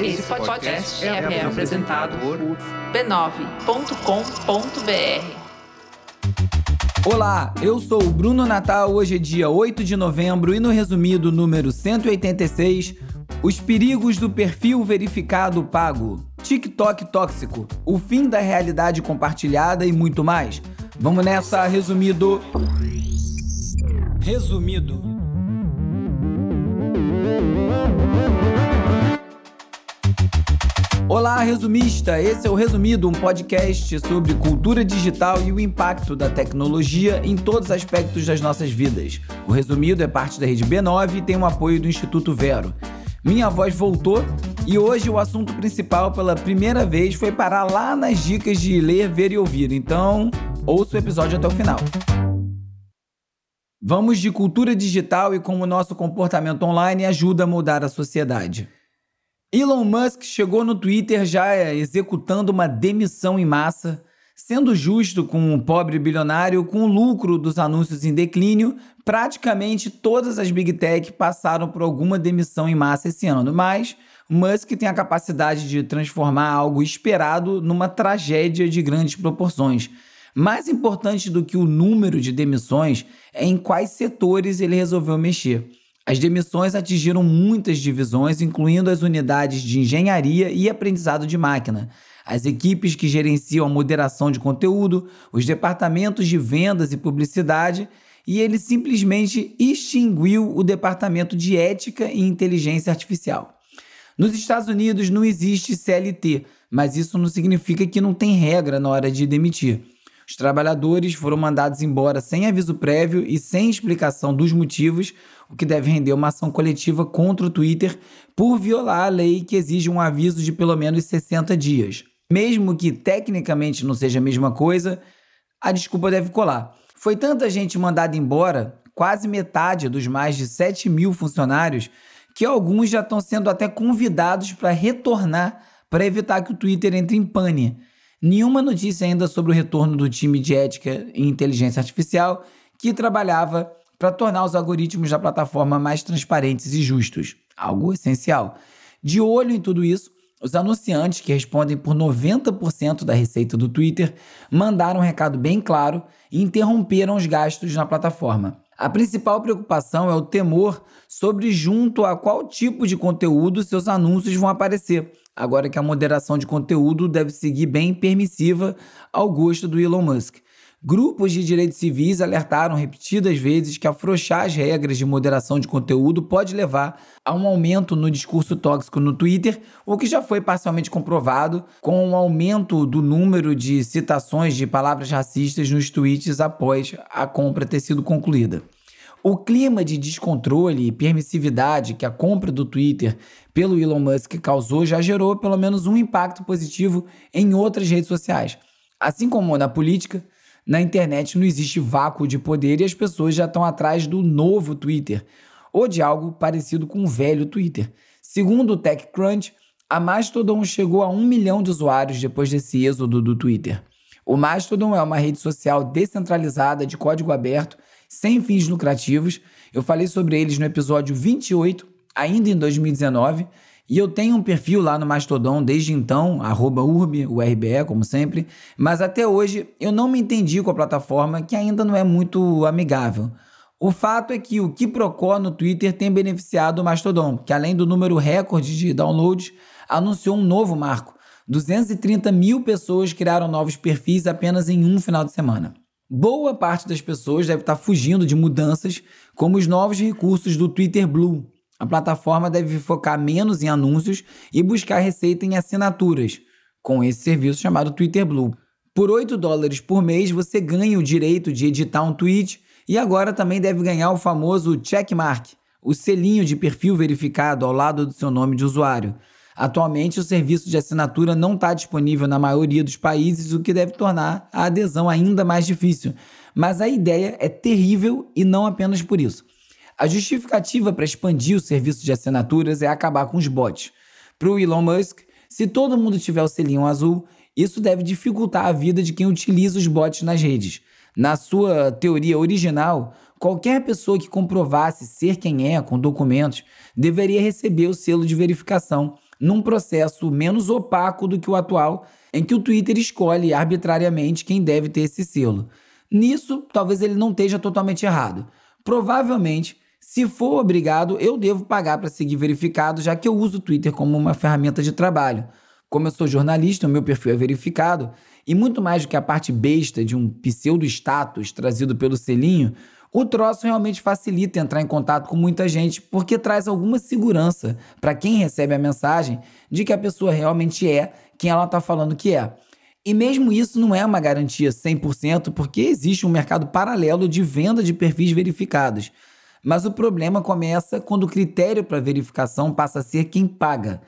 Esse podcast é, é apresentado por b9.com.br. Olá, eu sou o Bruno Natal. Hoje é dia 8 de novembro e no resumido número 186, os perigos do perfil verificado pago, TikTok tóxico, o fim da realidade compartilhada e muito mais. Vamos nessa, resumido. Resumido. Olá, resumista! Esse é o Resumido, um podcast sobre cultura digital e o impacto da tecnologia em todos os aspectos das nossas vidas. O Resumido é parte da rede B9 e tem o apoio do Instituto Vero. Minha voz voltou e hoje o assunto principal pela primeira vez foi parar lá nas dicas de ler, ver e ouvir. Então, ouça o episódio até o final. Vamos de cultura digital e como o nosso comportamento online ajuda a mudar a sociedade. Elon Musk chegou no Twitter já executando uma demissão em massa, sendo justo com um pobre bilionário com o lucro dos anúncios em declínio. Praticamente todas as Big Tech passaram por alguma demissão em massa esse ano, mas Musk tem a capacidade de transformar algo esperado numa tragédia de grandes proporções. Mais importante do que o número de demissões é em quais setores ele resolveu mexer. As demissões atingiram muitas divisões, incluindo as unidades de engenharia e aprendizado de máquina, as equipes que gerenciam a moderação de conteúdo, os departamentos de vendas e publicidade, e ele simplesmente extinguiu o departamento de ética e inteligência artificial. Nos Estados Unidos não existe CLT, mas isso não significa que não tem regra na hora de demitir. Os trabalhadores foram mandados embora sem aviso prévio e sem explicação dos motivos, o que deve render uma ação coletiva contra o Twitter por violar a lei que exige um aviso de pelo menos 60 dias. Mesmo que tecnicamente não seja a mesma coisa, a desculpa deve colar. Foi tanta gente mandada embora, quase metade dos mais de 7 mil funcionários, que alguns já estão sendo até convidados para retornar para evitar que o Twitter entre em pane. Nenhuma notícia ainda sobre o retorno do time de ética e inteligência artificial que trabalhava para tornar os algoritmos da plataforma mais transparentes e justos, algo essencial. De olho em tudo isso, os anunciantes, que respondem por 90% da receita do Twitter, mandaram um recado bem claro e interromperam os gastos na plataforma. A principal preocupação é o temor sobre junto a qual tipo de conteúdo seus anúncios vão aparecer, agora que a moderação de conteúdo deve seguir bem permissiva ao gosto do Elon Musk. Grupos de direitos civis alertaram repetidas vezes que afrouxar as regras de moderação de conteúdo pode levar a um aumento no discurso tóxico no Twitter, o que já foi parcialmente comprovado com o um aumento do número de citações de palavras racistas nos tweets após a compra ter sido concluída. O clima de descontrole e permissividade que a compra do Twitter pelo Elon Musk causou já gerou pelo menos um impacto positivo em outras redes sociais. Assim como na política, na internet não existe vácuo de poder e as pessoas já estão atrás do novo Twitter ou de algo parecido com o velho Twitter. Segundo o TechCrunch, a Mastodon chegou a um milhão de usuários depois desse êxodo do Twitter. O Mastodon é uma rede social descentralizada de código aberto sem fins lucrativos. Eu falei sobre eles no episódio 28, ainda em 2019, e eu tenho um perfil lá no Mastodon desde então, arroba urb, URBE, como sempre, mas até hoje eu não me entendi com a plataforma que ainda não é muito amigável. O fato é que o Kiprocó no Twitter tem beneficiado o Mastodon, que além do número recorde de downloads, anunciou um novo marco. 230 mil pessoas criaram novos perfis apenas em um final de semana. Boa parte das pessoas deve estar fugindo de mudanças como os novos recursos do Twitter Blue. A plataforma deve focar menos em anúncios e buscar receita em assinaturas, com esse serviço chamado Twitter Blue. Por 8 dólares por mês, você ganha o direito de editar um tweet e agora também deve ganhar o famoso checkmark, o selinho de perfil verificado ao lado do seu nome de usuário. Atualmente, o serviço de assinatura não está disponível na maioria dos países, o que deve tornar a adesão ainda mais difícil. Mas a ideia é terrível e não apenas por isso. A justificativa para expandir o serviço de assinaturas é acabar com os bots. Para o Elon Musk, se todo mundo tiver o selinho azul, isso deve dificultar a vida de quem utiliza os bots nas redes. Na sua teoria original, qualquer pessoa que comprovasse ser quem é com documentos deveria receber o selo de verificação num processo menos opaco do que o atual, em que o Twitter escolhe arbitrariamente quem deve ter esse selo. Nisso, talvez ele não esteja totalmente errado. Provavelmente, se for obrigado, eu devo pagar para seguir verificado, já que eu uso o Twitter como uma ferramenta de trabalho. Como eu sou jornalista, o meu perfil é verificado, e muito mais do que a parte besta de um pseudo-status trazido pelo selinho, o troço realmente facilita entrar em contato com muita gente, porque traz alguma segurança para quem recebe a mensagem de que a pessoa realmente é quem ela está falando que é. E mesmo isso não é uma garantia 100%, porque existe um mercado paralelo de venda de perfis verificados. Mas o problema começa quando o critério para verificação passa a ser quem paga.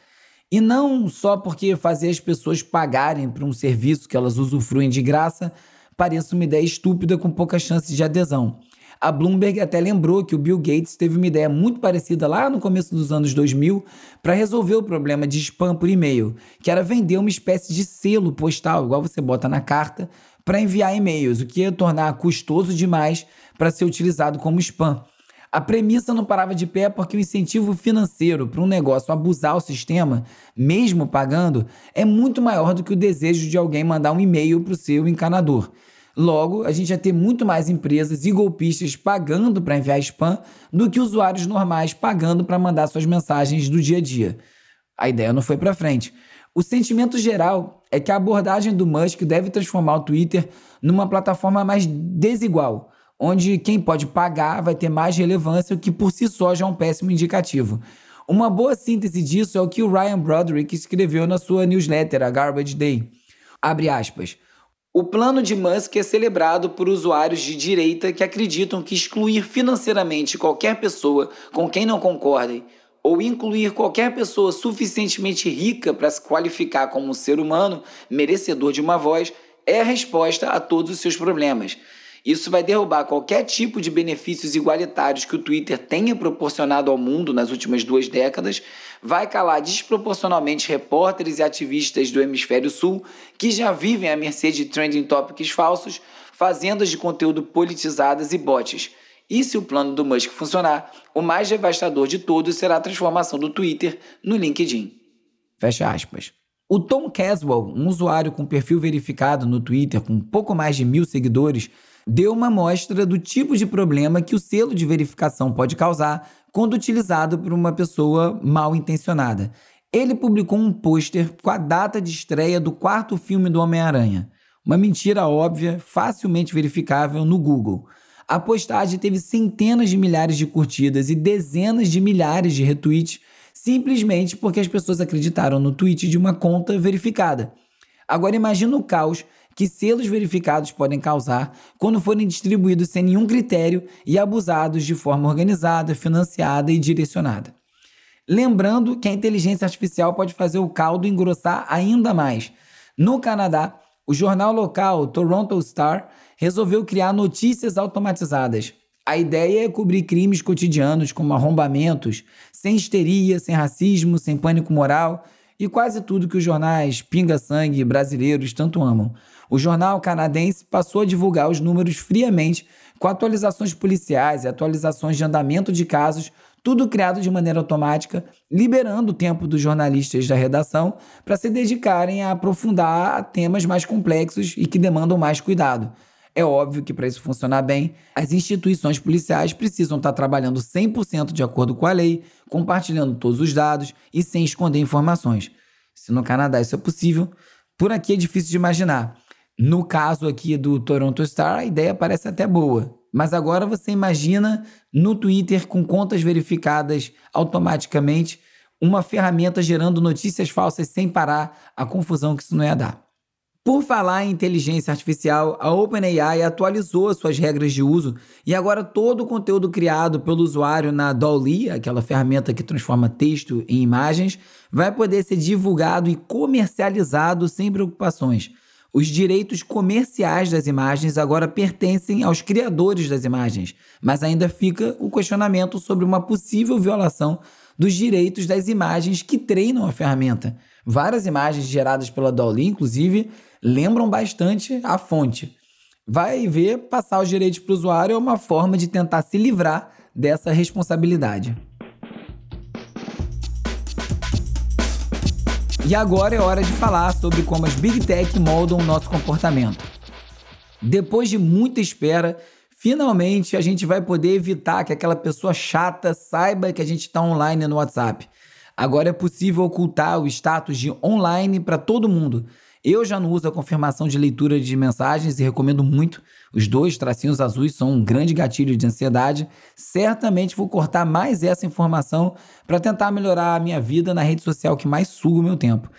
E não só porque fazer as pessoas pagarem por um serviço que elas usufruem de graça pareça uma ideia estúpida com poucas chances de adesão. A Bloomberg até lembrou que o Bill Gates teve uma ideia muito parecida lá no começo dos anos 2000 para resolver o problema de spam por e-mail, que era vender uma espécie de selo postal, igual você bota na carta, para enviar e-mails, o que ia tornar custoso demais para ser utilizado como spam. A premissa não parava de pé porque o incentivo financeiro para um negócio abusar o sistema, mesmo pagando, é muito maior do que o desejo de alguém mandar um e-mail para o seu encanador. Logo, a gente ia ter muito mais empresas e golpistas pagando para enviar spam do que usuários normais pagando para mandar suas mensagens do dia a dia. A ideia não foi para frente. O sentimento geral é que a abordagem do Musk deve transformar o Twitter numa plataforma mais desigual onde quem pode pagar vai ter mais relevância, o que por si só já é um péssimo indicativo. Uma boa síntese disso é o que o Ryan Broderick escreveu na sua newsletter, a Garbage Day. Abre aspas. O plano de Musk é celebrado por usuários de direita que acreditam que excluir financeiramente qualquer pessoa com quem não concordem ou incluir qualquer pessoa suficientemente rica para se qualificar como um ser humano merecedor de uma voz é a resposta a todos os seus problemas. Isso vai derrubar qualquer tipo de benefícios igualitários que o Twitter tenha proporcionado ao mundo nas últimas duas décadas, vai calar desproporcionalmente repórteres e ativistas do hemisfério sul que já vivem à mercê de trending topics falsos, fazendas de conteúdo politizadas e bots. E se o plano do Musk funcionar, o mais devastador de todos será a transformação do Twitter no LinkedIn. Fecha aspas. O Tom Caswell, um usuário com perfil verificado no Twitter com pouco mais de mil seguidores, deu uma amostra do tipo de problema que o selo de verificação pode causar quando utilizado por uma pessoa mal intencionada. Ele publicou um pôster com a data de estreia do quarto filme do Homem-Aranha. Uma mentira óbvia, facilmente verificável no Google. A postagem teve centenas de milhares de curtidas e dezenas de milhares de retweets, simplesmente porque as pessoas acreditaram no tweet de uma conta verificada. Agora imagina o caos que selos verificados podem causar quando forem distribuídos sem nenhum critério e abusados de forma organizada, financiada e direcionada. Lembrando que a inteligência artificial pode fazer o caldo engrossar ainda mais. No Canadá, o jornal local Toronto Star resolveu criar notícias automatizadas. A ideia é cobrir crimes cotidianos como arrombamentos, sem histeria, sem racismo, sem pânico moral e quase tudo que os jornais pinga-sangue brasileiros tanto amam. O jornal canadense passou a divulgar os números friamente, com atualizações policiais e atualizações de andamento de casos, tudo criado de maneira automática, liberando o tempo dos jornalistas da redação para se dedicarem a aprofundar temas mais complexos e que demandam mais cuidado. É óbvio que para isso funcionar bem, as instituições policiais precisam estar trabalhando 100% de acordo com a lei, compartilhando todos os dados e sem esconder informações. Se no Canadá isso é possível, por aqui é difícil de imaginar. No caso aqui do Toronto Star, a ideia parece até boa. Mas agora você imagina no Twitter com contas verificadas automaticamente, uma ferramenta gerando notícias falsas sem parar, a confusão que isso não ia dar. Por falar em inteligência artificial, a OpenAI atualizou suas regras de uso e agora todo o conteúdo criado pelo usuário na DALL-E, aquela ferramenta que transforma texto em imagens, vai poder ser divulgado e comercializado sem preocupações. Os direitos comerciais das imagens agora pertencem aos criadores das imagens, mas ainda fica o questionamento sobre uma possível violação dos direitos das imagens que treinam a ferramenta. Várias imagens geradas pela Dolly, inclusive, lembram bastante a fonte. vai ver passar os direitos para o usuário é uma forma de tentar se livrar dessa responsabilidade. E agora é hora de falar sobre como as Big Tech moldam o nosso comportamento. Depois de muita espera, finalmente a gente vai poder evitar que aquela pessoa chata saiba que a gente está online no WhatsApp. Agora é possível ocultar o status de online para todo mundo. Eu já não uso a confirmação de leitura de mensagens e recomendo muito. Os dois tracinhos azuis são um grande gatilho de ansiedade. Certamente vou cortar mais essa informação para tentar melhorar a minha vida na rede social que mais suga o meu tempo.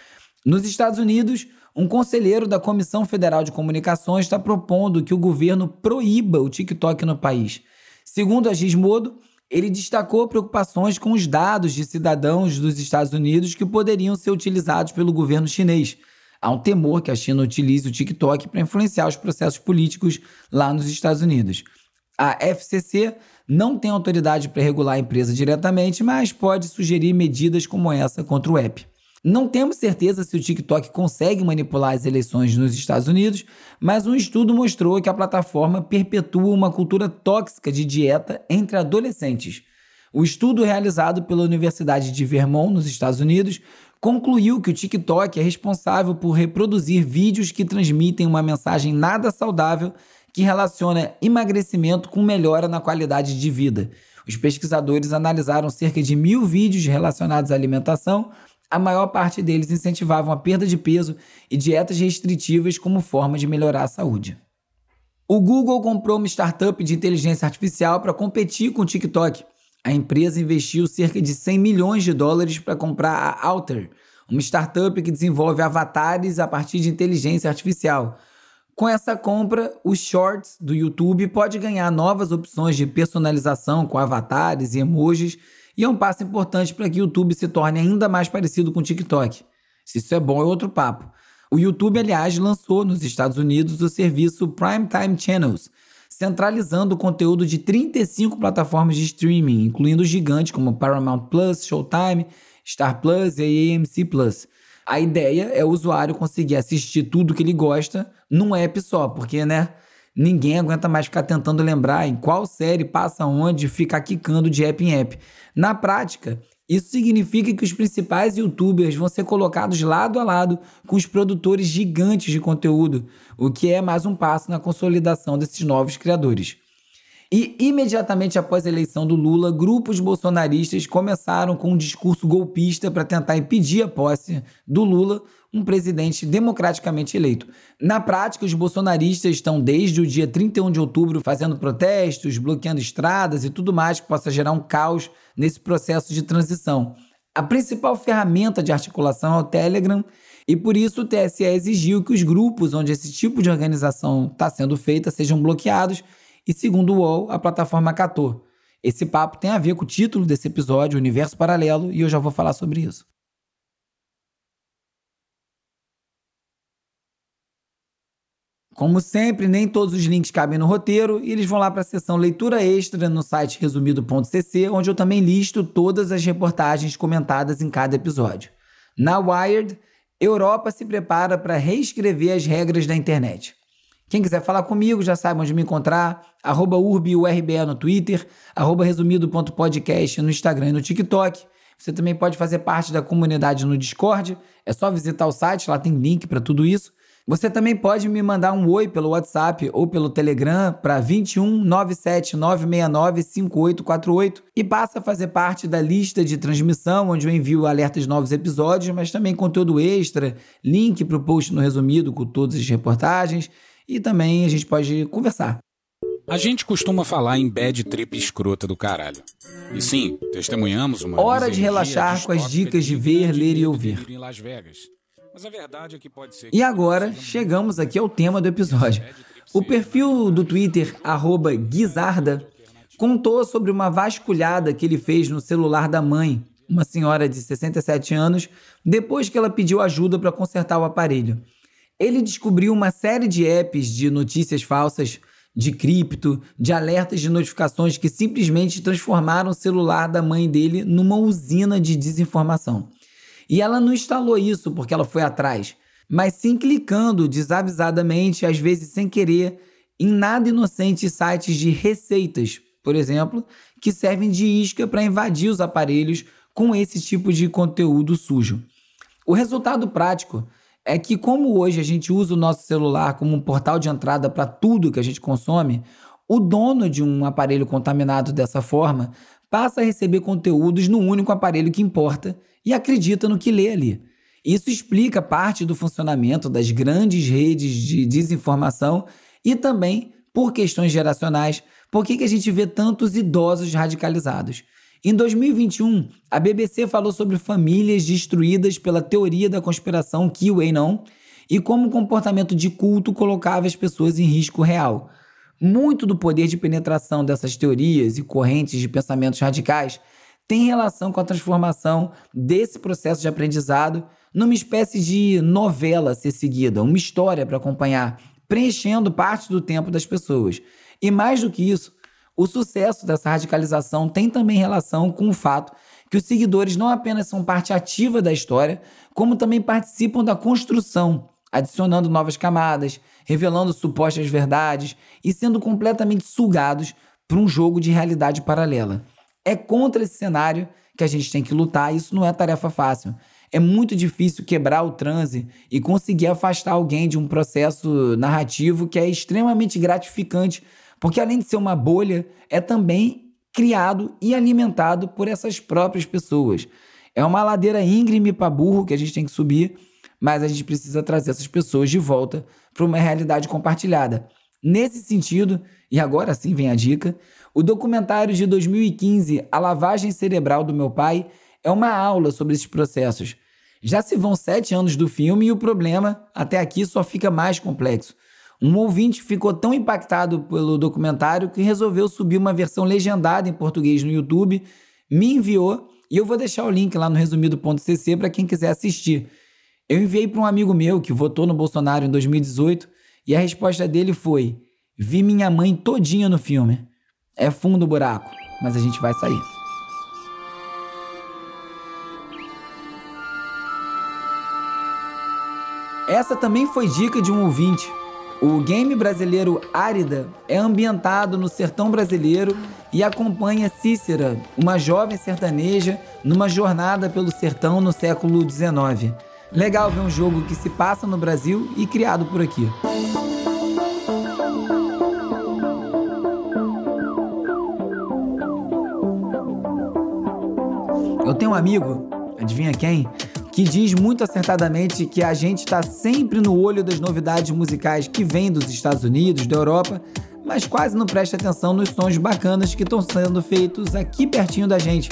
Nos Estados Unidos, um conselheiro da Comissão Federal de Comunicações está propondo que o governo proíba o TikTok no país. Segundo a Gizmodo, ele destacou preocupações com os dados de cidadãos dos Estados Unidos que poderiam ser utilizados pelo governo chinês. Há um temor que a China utilize o TikTok para influenciar os processos políticos lá nos Estados Unidos. A FCC não tem autoridade para regular a empresa diretamente, mas pode sugerir medidas como essa contra o app. Não temos certeza se o TikTok consegue manipular as eleições nos Estados Unidos, mas um estudo mostrou que a plataforma perpetua uma cultura tóxica de dieta entre adolescentes. O estudo realizado pela Universidade de Vermont, nos Estados Unidos, concluiu que o TikTok é responsável por reproduzir vídeos que transmitem uma mensagem nada saudável que relaciona emagrecimento com melhora na qualidade de vida. Os pesquisadores analisaram cerca de mil vídeos relacionados à alimentação a maior parte deles incentivavam a perda de peso e dietas restritivas como forma de melhorar a saúde. O Google comprou uma startup de inteligência artificial para competir com o TikTok. A empresa investiu cerca de 100 milhões de dólares para comprar a Alter, uma startup que desenvolve avatares a partir de inteligência artificial. Com essa compra, o Shorts do YouTube pode ganhar novas opções de personalização com avatares e emojis e é um passo importante para que o YouTube se torne ainda mais parecido com o TikTok. Se isso é bom, é outro papo. O YouTube, aliás, lançou nos Estados Unidos o serviço Primetime Channels, centralizando o conteúdo de 35 plataformas de streaming, incluindo gigantes como Paramount Plus, Showtime, Star Plus e AMC Plus. A ideia é o usuário conseguir assistir tudo que ele gosta num app só, porque, né? Ninguém aguenta mais ficar tentando lembrar em qual série passa onde ficar quicando de app em app. Na prática, isso significa que os principais youtubers vão ser colocados lado a lado com os produtores gigantes de conteúdo, o que é mais um passo na consolidação desses novos criadores. E imediatamente após a eleição do Lula, grupos bolsonaristas começaram com um discurso golpista para tentar impedir a posse do Lula, um presidente democraticamente eleito. Na prática, os bolsonaristas estão desde o dia 31 de outubro fazendo protestos, bloqueando estradas e tudo mais que possa gerar um caos nesse processo de transição. A principal ferramenta de articulação é o Telegram, e por isso o TSE exigiu que os grupos onde esse tipo de organização está sendo feita sejam bloqueados e, segundo o UOL, a plataforma acatou. Esse papo tem a ver com o título desse episódio, Universo Paralelo, e eu já vou falar sobre isso. Como sempre, nem todos os links cabem no roteiro e eles vão lá para a seção leitura extra no site resumido.cc, onde eu também listo todas as reportagens comentadas em cada episódio. Na Wired, Europa se prepara para reescrever as regras da internet. Quem quiser falar comigo já sabe onde me encontrar, arroba urbiurbe no Twitter, arroba resumido.podcast no Instagram e no TikTok. Você também pode fazer parte da comunidade no Discord, é só visitar o site, lá tem link para tudo isso. Você também pode me mandar um oi pelo WhatsApp ou pelo Telegram para 21 97 969 5848 e passa a fazer parte da lista de transmissão, onde eu envio alertas de novos episódios, mas também conteúdo extra, link para o post no resumido com todas as reportagens e também a gente pode conversar. A gente costuma falar em bad trip escrota do caralho. E sim, testemunhamos uma. Hora de relaxar com as dicas de ver, ler e ouvir. É e agora chegamos aqui ao tema do episódio. O perfil do Twitter, Guizarda, contou sobre uma vasculhada que ele fez no celular da mãe, uma senhora de 67 anos, depois que ela pediu ajuda para consertar o aparelho. Ele descobriu uma série de apps de notícias falsas, de cripto, de alertas de notificações que simplesmente transformaram o celular da mãe dele numa usina de desinformação. E ela não instalou isso porque ela foi atrás, mas sim clicando desavisadamente, às vezes sem querer, em nada inocentes sites de receitas, por exemplo, que servem de isca para invadir os aparelhos com esse tipo de conteúdo sujo. O resultado prático é que, como hoje a gente usa o nosso celular como um portal de entrada para tudo que a gente consome, o dono de um aparelho contaminado dessa forma passa a receber conteúdos no único aparelho que importa e acredita no que lê ali. Isso explica parte do funcionamento das grandes redes de desinformação e também, por questões geracionais, por que a gente vê tantos idosos radicalizados. Em 2021, a BBC falou sobre famílias destruídas pela teoria da conspiração QAnon e como o comportamento de culto colocava as pessoas em risco real. Muito do poder de penetração dessas teorias e correntes de pensamentos radicais tem relação com a transformação desse processo de aprendizado numa espécie de novela a ser seguida, uma história para acompanhar, preenchendo parte do tempo das pessoas. E mais do que isso, o sucesso dessa radicalização tem também relação com o fato que os seguidores não apenas são parte ativa da história, como também participam da construção, adicionando novas camadas, revelando supostas verdades e sendo completamente sugados por um jogo de realidade paralela. É contra esse cenário que a gente tem que lutar, isso não é tarefa fácil. É muito difícil quebrar o transe e conseguir afastar alguém de um processo narrativo que é extremamente gratificante, porque além de ser uma bolha, é também criado e alimentado por essas próprias pessoas. É uma ladeira íngreme para burro que a gente tem que subir, mas a gente precisa trazer essas pessoas de volta para uma realidade compartilhada. Nesse sentido, e agora sim vem a dica, o documentário de 2015, A Lavagem Cerebral do Meu Pai, é uma aula sobre esses processos. Já se vão sete anos do filme e o problema, até aqui, só fica mais complexo. Um ouvinte ficou tão impactado pelo documentário que resolveu subir uma versão legendada em português no YouTube, me enviou e eu vou deixar o link lá no resumido.cc para quem quiser assistir. Eu enviei para um amigo meu que votou no Bolsonaro em 2018 e a resposta dele foi: Vi minha mãe todinha no filme. É fundo o buraco, mas a gente vai sair. Essa também foi dica de um ouvinte. O game brasileiro Árida é ambientado no sertão brasileiro e acompanha Cícera, uma jovem sertaneja, numa jornada pelo sertão no século XIX. Legal ver um jogo que se passa no Brasil e criado por aqui. Eu tenho um amigo, adivinha quem? Que diz muito acertadamente que a gente está sempre no olho das novidades musicais que vêm dos Estados Unidos, da Europa, mas quase não presta atenção nos sons bacanas que estão sendo feitos aqui pertinho da gente,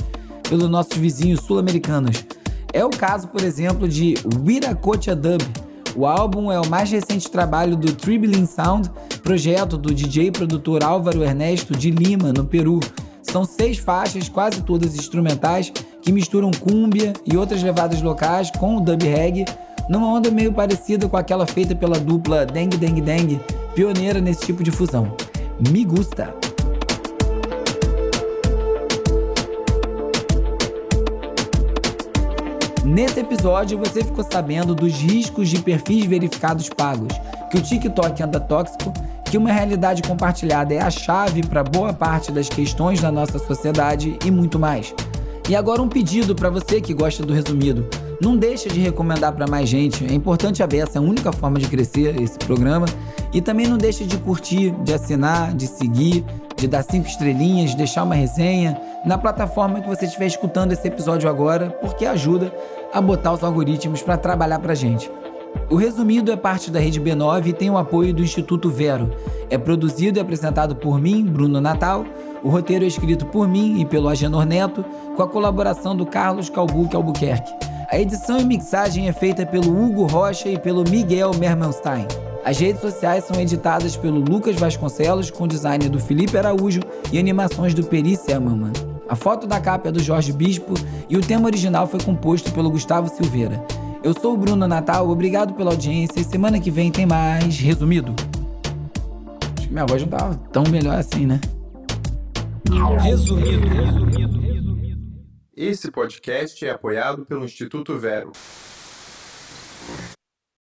pelos nossos vizinhos sul-americanos. É o caso, por exemplo, de Wiracocha Dub. O álbum é o mais recente trabalho do Tribulin Sound, projeto do DJ produtor Álvaro Ernesto de Lima, no Peru. São seis faixas, quase todas instrumentais, que misturam cúmbia e outras levadas locais com o dub reggae, numa onda meio parecida com aquela feita pela dupla Deng Deng Deng, pioneira nesse tipo de fusão. Me gusta! Nesse episódio você ficou sabendo dos riscos de perfis verificados pagos, que o TikTok anda tóxico, que uma realidade compartilhada é a chave para boa parte das questões da nossa sociedade e muito mais. E agora um pedido para você que gosta do resumido. Não deixa de recomendar para mais gente. É importante a beça, é a única forma de crescer esse programa. E também não deixa de curtir, de assinar, de seguir, de dar cinco estrelinhas, de deixar uma resenha na plataforma que você estiver escutando esse episódio agora, porque ajuda a botar os algoritmos para trabalhar para gente. O Resumido é parte da Rede B9 e tem o apoio do Instituto Vero. É produzido e apresentado por mim, Bruno Natal o roteiro é escrito por mim e pelo Agenor Neto, com a colaboração do Carlos Calbuque Albuquerque. A edição e mixagem é feita pelo Hugo Rocha e pelo Miguel Mermanstein. As redes sociais são editadas pelo Lucas Vasconcelos, com design do Felipe Araújo e animações do Peri Selmanman. A foto da capa é do Jorge Bispo e o tema original foi composto pelo Gustavo Silveira. Eu sou o Bruno Natal, obrigado pela audiência e semana que vem tem mais Resumido. Acho que minha voz não tava tão melhor assim, né? Resumido. Esse podcast é apoiado pelo Instituto Vero.